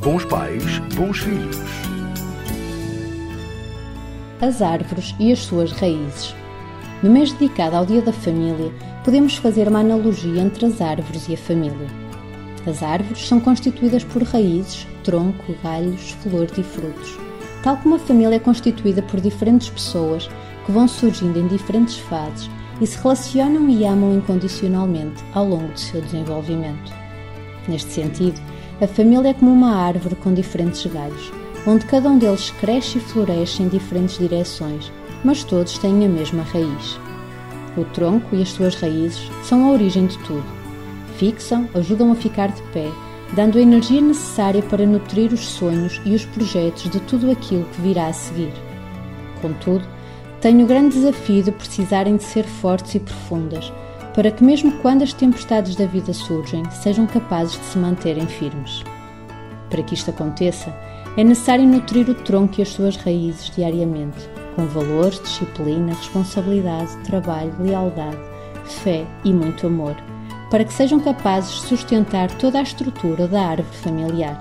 Bons pais, bons filhos. As árvores e as suas raízes. No mês dedicado ao Dia da Família, podemos fazer uma analogia entre as árvores e a família. As árvores são constituídas por raízes, tronco, galhos, flores e frutos. Tal como a família é constituída por diferentes pessoas que vão surgindo em diferentes fases e se relacionam e amam incondicionalmente ao longo do seu desenvolvimento. Neste sentido, a família é como uma árvore com diferentes galhos, onde cada um deles cresce e floresce em diferentes direções, mas todos têm a mesma raiz. O tronco e as suas raízes são a origem de tudo. Fixam, ajudam a ficar de pé, dando a energia necessária para nutrir os sonhos e os projetos de tudo aquilo que virá a seguir. Contudo, tenho o grande desafio de precisarem de ser fortes e profundas, para que, mesmo quando as tempestades da vida surgem, sejam capazes de se manterem firmes. Para que isto aconteça, é necessário nutrir o tronco e as suas raízes diariamente, com valores, disciplina, responsabilidade, trabalho, lealdade, fé e muito amor, para que sejam capazes de sustentar toda a estrutura da árvore familiar.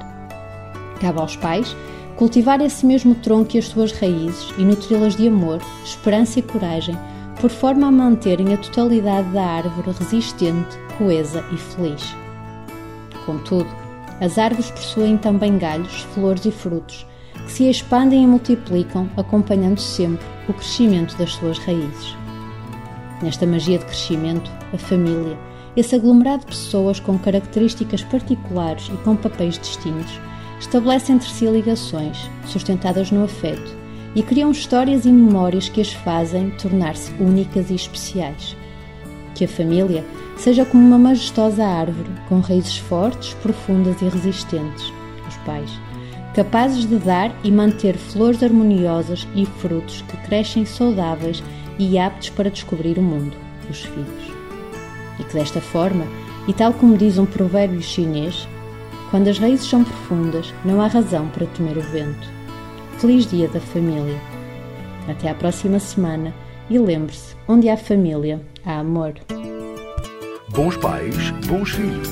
Cabe aos pais cultivar esse mesmo tronco e as suas raízes e nutri-las de amor, esperança e coragem, por forma a manterem a totalidade da árvore resistente, coesa e feliz. Contudo, as árvores possuem também galhos, flores e frutos, que se expandem e multiplicam, acompanhando sempre o crescimento das suas raízes. Nesta magia de crescimento, a família, esse aglomerado de pessoas com características particulares e com papéis distintos, estabelece entre si ligações, sustentadas no afeto, e criam histórias e memórias que as fazem tornar-se únicas e especiais. Que a família seja como uma majestosa árvore, com raízes fortes, profundas e resistentes, os pais, capazes de dar e manter flores harmoniosas e frutos que crescem saudáveis e aptos para descobrir o mundo, os filhos. E que desta forma, e tal como diz um provérbio chinês, quando as raízes são profundas, não há razão para temer o vento. Feliz Dia da Família! Até à próxima semana e lembre-se: onde há família, há amor. Bons pais, bons filhos.